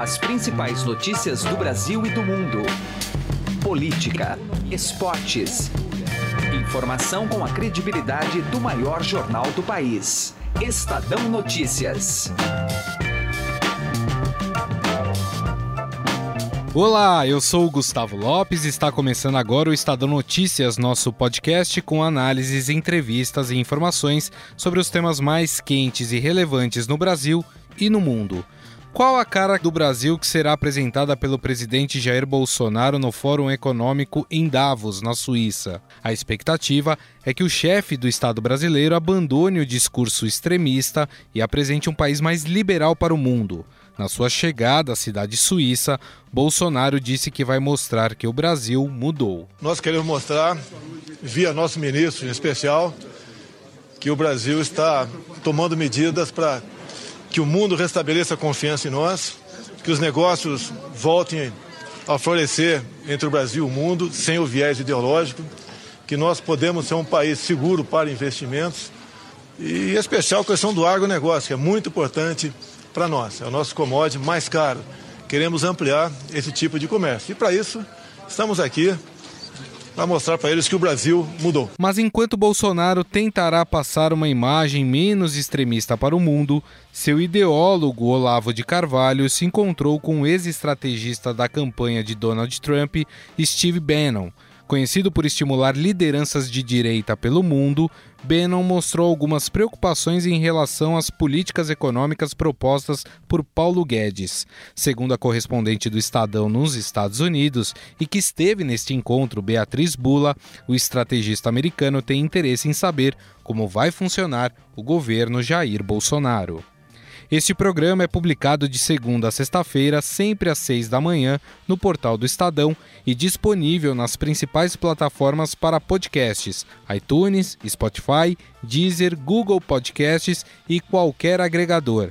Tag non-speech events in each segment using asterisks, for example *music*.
As principais notícias do Brasil e do mundo. Política, esportes. Informação com a credibilidade do maior jornal do país. Estadão Notícias. Olá, eu sou o Gustavo Lopes e está começando agora o Estadão Notícias, nosso podcast com análises, entrevistas e informações sobre os temas mais quentes e relevantes no Brasil e no mundo. Qual a cara do Brasil que será apresentada pelo presidente Jair Bolsonaro no Fórum Econômico em Davos, na Suíça? A expectativa é que o chefe do Estado brasileiro abandone o discurso extremista e apresente um país mais liberal para o mundo. Na sua chegada à cidade suíça, Bolsonaro disse que vai mostrar que o Brasil mudou. Nós queremos mostrar, via nosso ministro em especial, que o Brasil está tomando medidas para que o mundo restabeleça a confiança em nós, que os negócios voltem a florescer entre o Brasil e o mundo, sem o viés ideológico, que nós podemos ser um país seguro para investimentos e, em especial, a questão do agronegócio, que é muito importante para nós. É o nosso commodity mais caro. Queremos ampliar esse tipo de comércio. E para isso, estamos aqui para mostrar para eles que o Brasil mudou. Mas enquanto Bolsonaro tentará passar uma imagem menos extremista para o mundo, seu ideólogo Olavo de Carvalho se encontrou com o ex-estrategista da campanha de Donald Trump, Steve Bannon Conhecido por estimular lideranças de direita pelo mundo, Bannon mostrou algumas preocupações em relação às políticas econômicas propostas por Paulo Guedes. Segundo a correspondente do Estadão nos Estados Unidos e que esteve neste encontro, Beatriz Bula, o estrategista americano tem interesse em saber como vai funcionar o governo Jair Bolsonaro. Este programa é publicado de segunda a sexta-feira, sempre às seis da manhã, no portal do Estadão e disponível nas principais plataformas para podcasts: iTunes, Spotify, Deezer, Google Podcasts e qualquer agregador.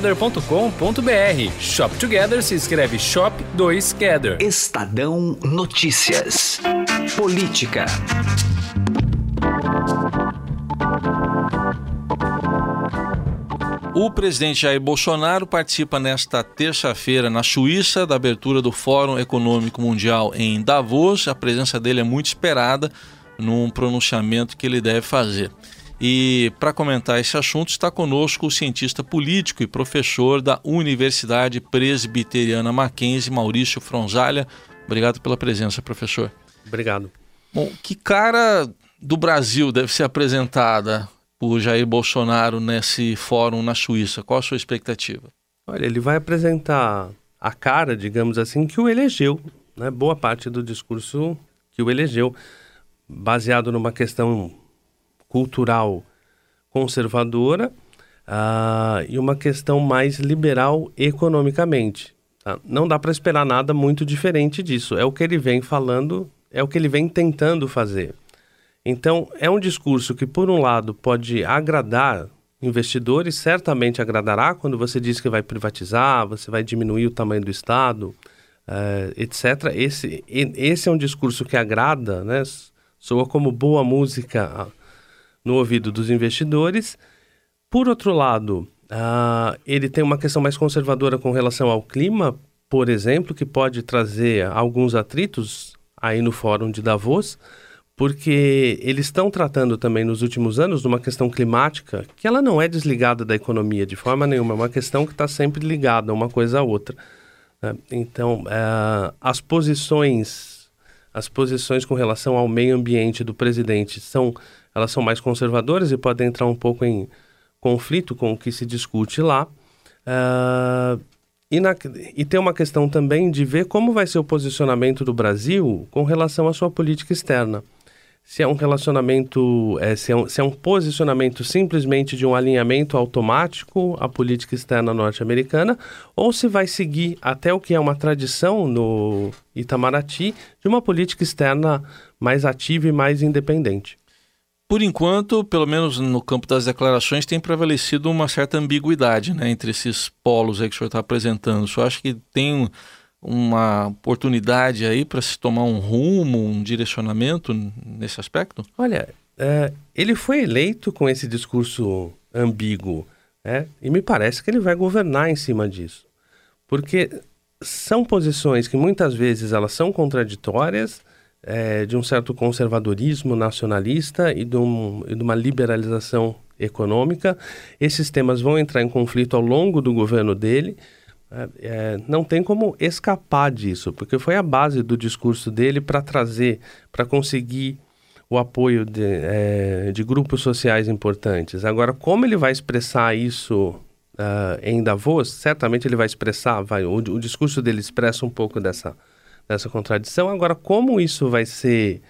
shoptogether.com.br. Shop Together se escreve Shop 2 Gather. Estadão Notícias. Política. O presidente Jair Bolsonaro participa nesta terça-feira na Suíça da abertura do Fórum Econômico Mundial em Davos. A presença dele é muito esperada num pronunciamento que ele deve fazer. E para comentar esse assunto está conosco o cientista político e professor da Universidade Presbiteriana Mackenzie, Maurício Fronzalha. Obrigado pela presença, professor. Obrigado. Bom, que cara do Brasil deve ser apresentada por Jair Bolsonaro nesse fórum na Suíça? Qual a sua expectativa? Olha, ele vai apresentar a cara, digamos assim, que o elegeu, né? Boa parte do discurso que o elegeu, baseado numa questão cultural conservadora uh, e uma questão mais liberal economicamente. Tá? Não dá para esperar nada muito diferente disso. É o que ele vem falando, é o que ele vem tentando fazer. Então, é um discurso que, por um lado, pode agradar investidores, certamente agradará quando você diz que vai privatizar, você vai diminuir o tamanho do Estado, uh, etc. Esse, esse é um discurso que agrada, né? soa como boa música no ouvido dos investidores. Por outro lado, uh, ele tem uma questão mais conservadora com relação ao clima, por exemplo, que pode trazer alguns atritos aí no Fórum de Davos, porque eles estão tratando também nos últimos anos de uma questão climática que ela não é desligada da economia de forma nenhuma, é uma questão que está sempre ligada uma coisa à outra. Né? Então, uh, as posições, as posições com relação ao meio ambiente do presidente são elas são mais conservadoras e podem entrar um pouco em conflito com o que se discute lá. Uh, e, na, e tem uma questão também de ver como vai ser o posicionamento do Brasil com relação à sua política externa. se é um relacionamento, é, se, é um, se é um posicionamento simplesmente de um alinhamento automático à política externa norte-americana, ou se vai seguir até o que é uma tradição no Itamaraty de uma política externa mais ativa e mais independente. Por enquanto, pelo menos no campo das declarações, tem prevalecido uma certa ambiguidade né, entre esses polos aí que o senhor está apresentando. O senhor acha que tem uma oportunidade aí para se tomar um rumo, um direcionamento nesse aspecto? Olha, é, ele foi eleito com esse discurso ambíguo, né? e me parece que ele vai governar em cima disso. Porque são posições que muitas vezes elas são contraditórias, é, de um certo conservadorismo nacionalista e de, um, e de uma liberalização econômica. Esses temas vão entrar em conflito ao longo do governo dele, é, é, não tem como escapar disso, porque foi a base do discurso dele para trazer, para conseguir o apoio de, é, de, grupos sociais importantes. Agora, como ele vai expressar isso uh, em Davos? Certamente ele vai expressar, vai, o, o, discurso dele expressa um pouco dessa, dessa contradição. Agora, como isso vai ser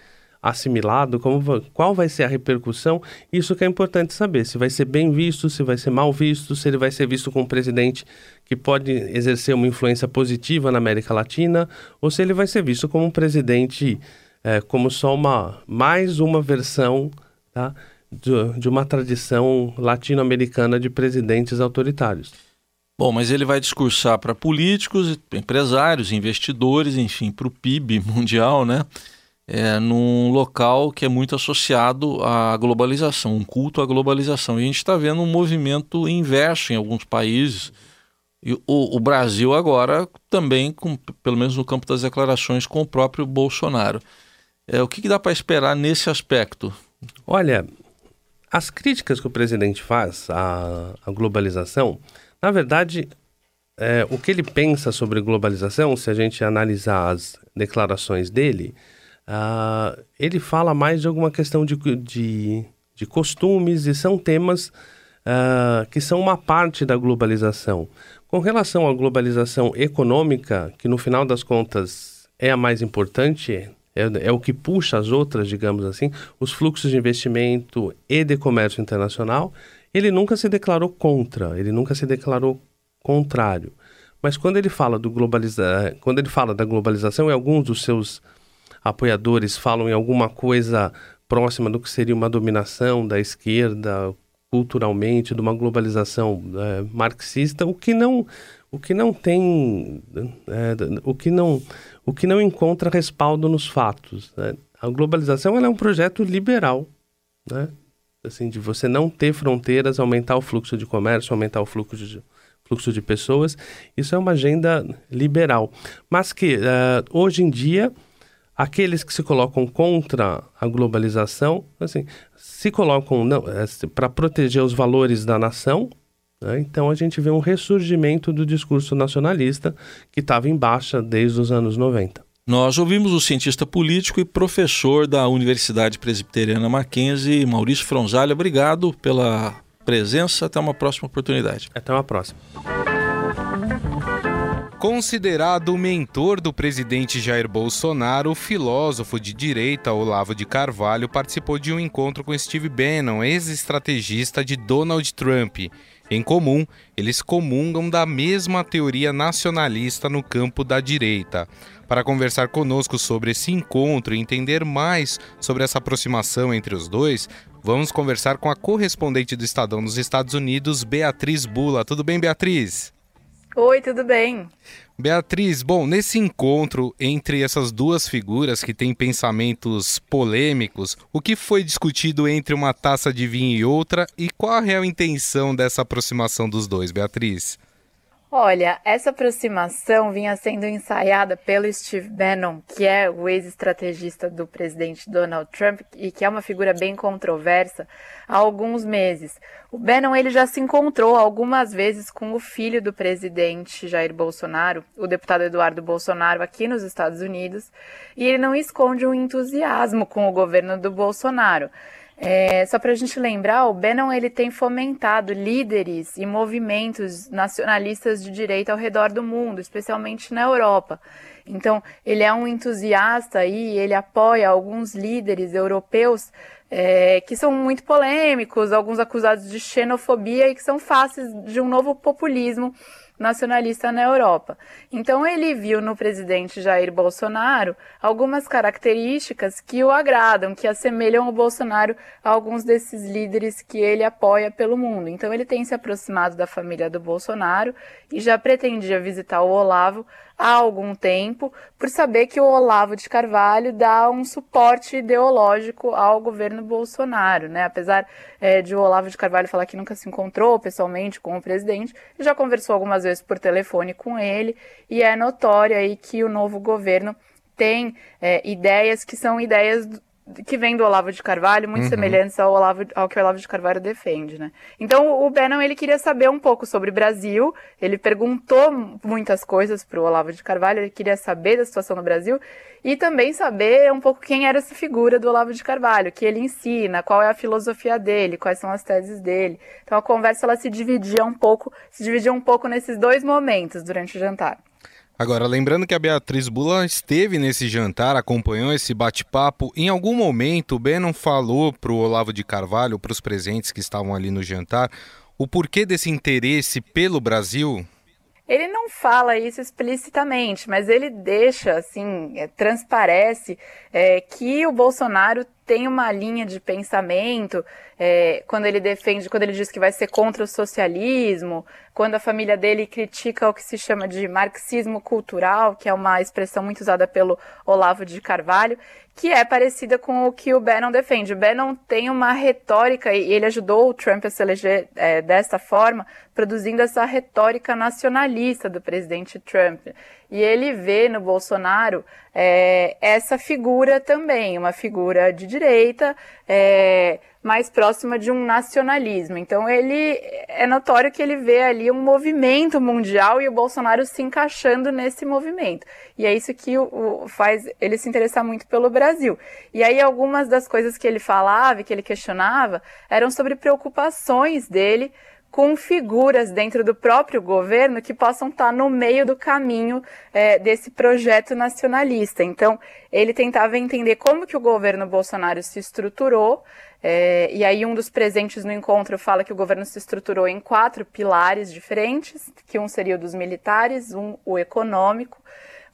assimilado, como, qual vai ser a repercussão, isso que é importante saber, se vai ser bem visto, se vai ser mal visto, se ele vai ser visto como um presidente que pode exercer uma influência positiva na América Latina, ou se ele vai ser visto como um presidente é, como só uma mais uma versão tá, de, de uma tradição latino-americana de presidentes autoritários. Bom, mas ele vai discursar para políticos, empresários, investidores, enfim, para o PIB *laughs* mundial, né? é, num local que é muito associado à globalização, um culto à globalização. E a gente está vendo um movimento inverso em alguns países. E o, o, Brasil agora também, com, pelo menos no campo das declarações, com o próprio Bolsonaro. É, o que, que dá para esperar nesse aspecto? Olha, as críticas que o presidente faz à, à globalização, na verdade, é, o que ele pensa sobre globalização, se a gente analisar as declarações dele, Uh, ele fala mais de alguma questão de, de, de costumes e são temas uh, que são uma parte da globalização. Com relação à globalização econômica, que no final das contas é a mais importante, é, é o que puxa as outras, digamos assim, os fluxos de investimento e de comércio internacional, ele nunca se declarou contra, ele nunca se declarou contrário. Mas quando ele fala do globaliza... quando ele fala da globalização, e alguns dos seus apoiadores falam em alguma coisa próxima do que seria uma dominação da esquerda culturalmente, de uma globalização é, marxista, o que não o que não tem é, o que não o que não encontra respaldo nos fatos. Né? A globalização é um projeto liberal, né? Assim de você não ter fronteiras, aumentar o fluxo de comércio, aumentar o fluxo de fluxo de pessoas. Isso é uma agenda liberal, mas que uh, hoje em dia aqueles que se colocam contra a globalização, assim, se colocam é, para proteger os valores da nação. Né? Então a gente vê um ressurgimento do discurso nacionalista que estava em baixa desde os anos 90. Nós ouvimos o cientista político e professor da Universidade Presbiteriana Mackenzie, Maurício Fronzalha. Obrigado pela presença. Até uma próxima oportunidade. Até uma próxima. Considerado o mentor do presidente Jair Bolsonaro, o filósofo de direita Olavo de Carvalho participou de um encontro com Steve Bannon, ex-estrategista de Donald Trump. Em comum, eles comungam da mesma teoria nacionalista no campo da direita. Para conversar conosco sobre esse encontro e entender mais sobre essa aproximação entre os dois, vamos conversar com a correspondente do Estadão nos Estados Unidos, Beatriz Bula. Tudo bem, Beatriz? Oi, tudo bem? Beatriz, bom, nesse encontro entre essas duas figuras que têm pensamentos polêmicos, o que foi discutido entre uma taça de vinho e outra e qual a real intenção dessa aproximação dos dois, Beatriz? Olha, essa aproximação vinha sendo ensaiada pelo Steve Bannon, que é o ex-estrategista do presidente Donald Trump e que é uma figura bem controversa, há alguns meses. O Bannon ele já se encontrou algumas vezes com o filho do presidente Jair Bolsonaro, o deputado Eduardo Bolsonaro, aqui nos Estados Unidos, e ele não esconde um entusiasmo com o governo do Bolsonaro. É, só para a gente lembrar, o Bannon ele tem fomentado líderes e movimentos nacionalistas de direita ao redor do mundo, especialmente na Europa. Então, ele é um entusiasta e ele apoia alguns líderes europeus é, que são muito polêmicos, alguns acusados de xenofobia e que são faces de um novo populismo nacionalista na Europa. Então ele viu no presidente Jair Bolsonaro algumas características que o agradam, que assemelham o Bolsonaro a alguns desses líderes que ele apoia pelo mundo. Então ele tem se aproximado da família do Bolsonaro e já pretendia visitar o Olavo há algum tempo, por saber que o Olavo de Carvalho dá um suporte ideológico ao governo Bolsonaro, né? Apesar é, de o Olavo de Carvalho falar que nunca se encontrou pessoalmente com o presidente, já conversou algumas vezes por telefone com ele e é notório aí que o novo governo tem é, ideias que são ideias que vem do Olavo de Carvalho, muito uhum. semelhantes ao, Olavo, ao que o Olavo de Carvalho defende, né? Então, o Bannon, ele queria saber um pouco sobre o Brasil, ele perguntou muitas coisas para o Olavo de Carvalho, ele queria saber da situação no Brasil e também saber um pouco quem era essa figura do Olavo de Carvalho, que ele ensina, qual é a filosofia dele, quais são as teses dele. Então, a conversa, ela se dividia um pouco, se dividia um pouco nesses dois momentos durante o jantar. Agora, lembrando que a Beatriz Bula esteve nesse jantar, acompanhou esse bate-papo. Em algum momento, o Bannon falou para o Olavo de Carvalho, para os presentes que estavam ali no jantar, o porquê desse interesse pelo Brasil? Ele não fala isso explicitamente, mas ele deixa, assim, é, transparece é, que o Bolsonaro tem uma linha de pensamento é, quando ele defende, quando ele diz que vai ser contra o socialismo, quando a família dele critica o que se chama de marxismo cultural, que é uma expressão muito usada pelo Olavo de Carvalho, que é parecida com o que o Bannon defende. O Bannon tem uma retórica, e ele ajudou o Trump a se eleger é, dessa forma, produzindo essa retórica nacionalista do presidente Trump. E ele vê no Bolsonaro é, essa figura também, uma figura de direita, é, mais próxima de um nacionalismo. Então ele é notório que ele vê ali um movimento mundial e o Bolsonaro se encaixando nesse movimento. E é isso que o, o faz ele se interessar muito pelo Brasil. E aí algumas das coisas que ele falava que ele questionava eram sobre preocupações dele com figuras dentro do próprio governo que possam estar no meio do caminho é, desse projeto nacionalista. Então, ele tentava entender como que o governo Bolsonaro se estruturou, é, e aí um dos presentes no encontro fala que o governo se estruturou em quatro pilares diferentes, que um seria o dos militares, um o econômico,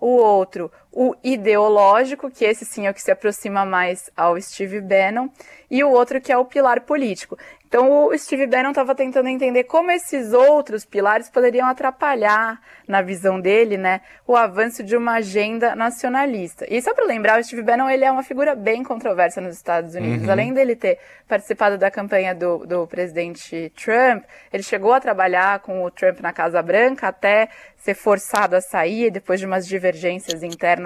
o outro o ideológico, que esse sim é o que se aproxima mais ao Steve Bannon, e o outro que é o pilar político. Então o Steve Bannon estava tentando entender como esses outros pilares poderiam atrapalhar, na visão dele, né, o avanço de uma agenda nacionalista. E só para lembrar, o Steve Bannon ele é uma figura bem controversa nos Estados Unidos. Uhum. Além dele ter participado da campanha do, do presidente Trump, ele chegou a trabalhar com o Trump na Casa Branca até ser forçado a sair depois de umas divergências internas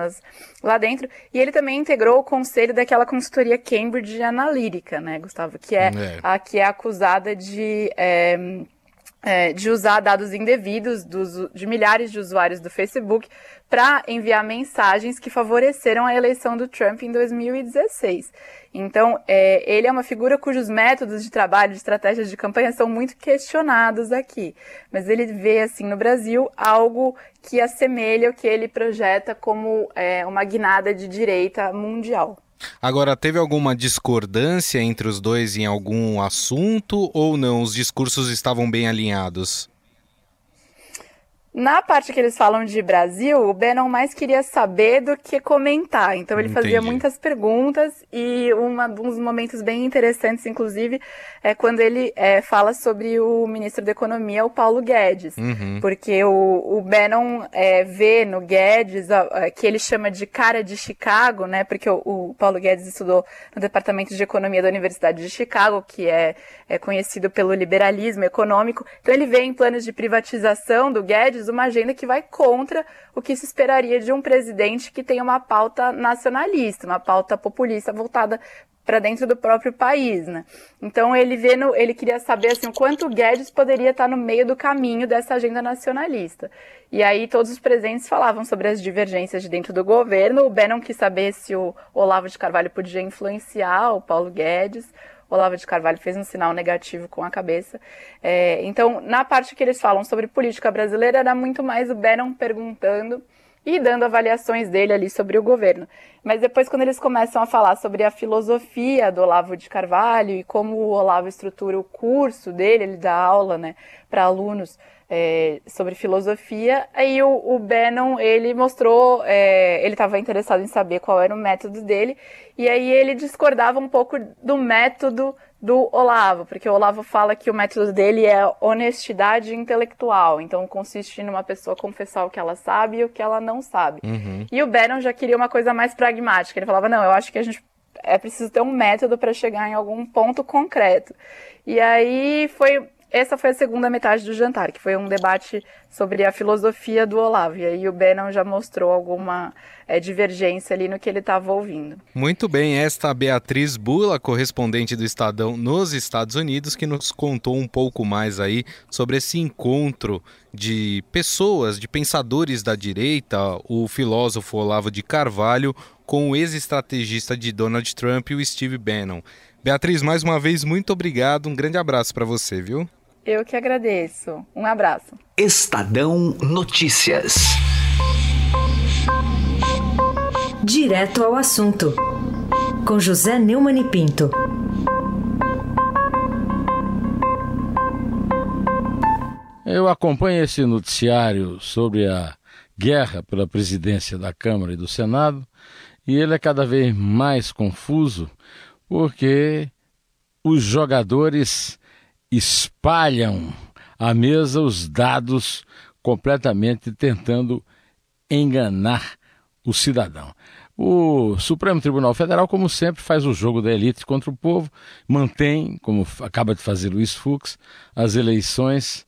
lá dentro. E ele também integrou o conselho daquela consultoria Cambridge Analytica, né, Gustavo? Que é, é. a que é acusada de. É, é, de usar dados indevidos dos, de milhares de usuários do Facebook para enviar mensagens que favoreceram a eleição do Trump em 2016. Então, é, ele é uma figura cujos métodos de trabalho, de estratégias de campanha são muito questionados aqui. Mas ele vê, assim, no Brasil, algo que assemelha o que ele projeta como é, uma guinada de direita mundial. Agora, teve alguma discordância entre os dois em algum assunto ou não? Os discursos estavam bem alinhados? Na parte que eles falam de Brasil, o Bannon mais queria saber do que comentar. Então ele Entendi. fazia muitas perguntas e uma, um dos momentos bem interessantes, inclusive, é quando ele é, fala sobre o ministro da Economia, o Paulo Guedes. Uhum. Porque o, o Bannon é, vê no Guedes, que ele chama de cara de Chicago, né? Porque o, o, Paulo Guedes estudou no Departamento de Economia da Universidade de Chicago, que é, é conhecido pelo liberalismo econômico. Então ele vê em planos de privatização do Guedes uma agenda que vai contra o que se esperaria de um presidente que tem uma pauta nacionalista, uma pauta populista voltada para dentro do próprio país, né? Então ele vê no, ele queria saber assim o quanto Guedes poderia estar no meio do caminho dessa agenda nacionalista. E aí todos os presentes falavam sobre as divergências de dentro do governo. O Bannon quis saber se o Olavo de Carvalho podia influenciar o Paulo Guedes. Olavo de Carvalho fez um sinal negativo com a cabeça. É, então, na parte que eles falam sobre política brasileira, era muito mais o Bannon perguntando e dando avaliações dele ali sobre o governo. Mas depois, quando eles começam a falar sobre a filosofia do Olavo de Carvalho e como o Olavo estrutura o curso dele, ele dá aula né, para alunos é, sobre filosofia, aí o, o Bannon, ele mostrou, é, ele estava interessado em saber qual era o método dele, e aí ele discordava um pouco do método do Olavo, porque o Olavo fala que o método dele é honestidade intelectual, então consiste numa pessoa confessar o que ela sabe e o que ela não sabe. Uhum. E o Bannon já queria uma coisa mais pragmática, ele falava, não, eu acho que a gente é preciso ter um método para chegar em algum ponto concreto. E aí foi essa foi a segunda metade do jantar, que foi um debate sobre a filosofia do Olavo. E aí o Bannon já mostrou alguma é, divergência ali no que ele estava ouvindo. Muito bem, esta Beatriz Bula, correspondente do Estadão nos Estados Unidos, que nos contou um pouco mais aí sobre esse encontro de pessoas, de pensadores da direita, o filósofo Olavo de Carvalho com o ex-estrategista de Donald Trump, o Steve Bannon. Beatriz, mais uma vez, muito obrigado. Um grande abraço para você, viu? Eu que agradeço. Um abraço. Estadão Notícias. Direto ao assunto. Com José Neumann e Pinto. Eu acompanho esse noticiário sobre a guerra pela presidência da Câmara e do Senado e ele é cada vez mais confuso porque os jogadores espalham à mesa os dados completamente tentando enganar o cidadão. O Supremo Tribunal Federal, como sempre, faz o jogo da elite contra o povo, mantém, como acaba de fazer Luiz Fux, as eleições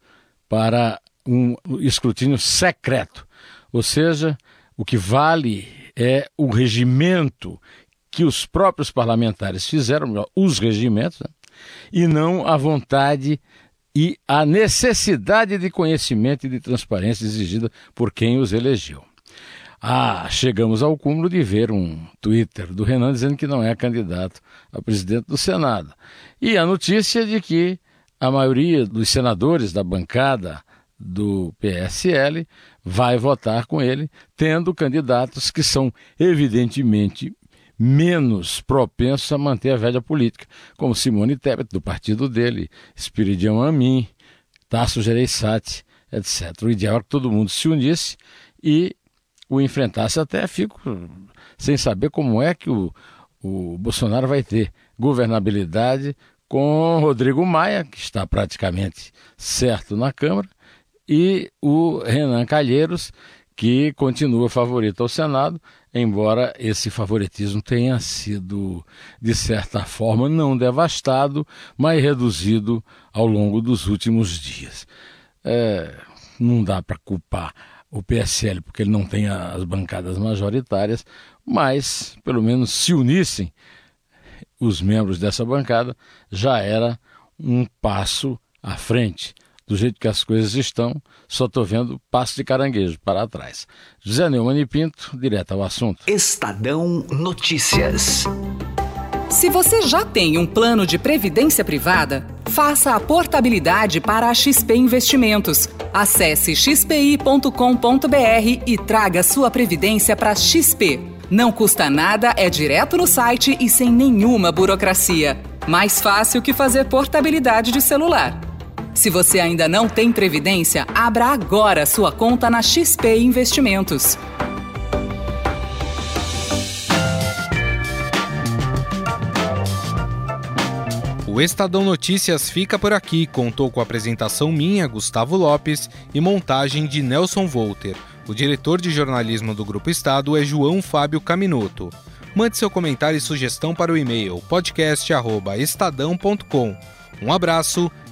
para um escrutínio secreto. Ou seja, o que vale é o regimento que os próprios parlamentares fizeram, os regimentos, né? E não a vontade e a necessidade de conhecimento e de transparência exigida por quem os elegeu. Ah, chegamos ao cúmulo de ver um Twitter do Renan dizendo que não é candidato a presidente do Senado. E a notícia de que a maioria dos senadores da bancada do PSL vai votar com ele, tendo candidatos que são evidentemente menos propensos a manter a velha política, como Simone Tebet, do partido dele, Espiridião Amin, Tasso Gereissati, etc. O ideal é que todo mundo se unisse e o enfrentasse. Até fico sem saber como é que o, o Bolsonaro vai ter governabilidade com Rodrigo Maia, que está praticamente certo na Câmara, e o Renan Calheiros, que continua favorito ao Senado, embora esse favoritismo tenha sido, de certa forma, não devastado, mas reduzido ao longo dos últimos dias. É, não dá para culpar o PSL porque ele não tem as bancadas majoritárias, mas pelo menos se unissem os membros dessa bancada, já era um passo à frente do jeito que as coisas estão, só estou vendo passo de caranguejo para trás. José Neumann e Pinto, direto ao assunto. Estadão Notícias. Se você já tem um plano de previdência privada, faça a portabilidade para a XP Investimentos. Acesse xpi.com.br e traga sua previdência para XP. Não custa nada, é direto no site e sem nenhuma burocracia. Mais fácil que fazer portabilidade de celular. Se você ainda não tem previdência, abra agora sua conta na XP Investimentos. O Estadão Notícias fica por aqui. Contou com a apresentação minha, Gustavo Lopes, e montagem de Nelson Volter. O diretor de jornalismo do Grupo Estado é João Fábio Caminoto. Mande seu comentário e sugestão para o e-mail podcast@estadão.com. Um abraço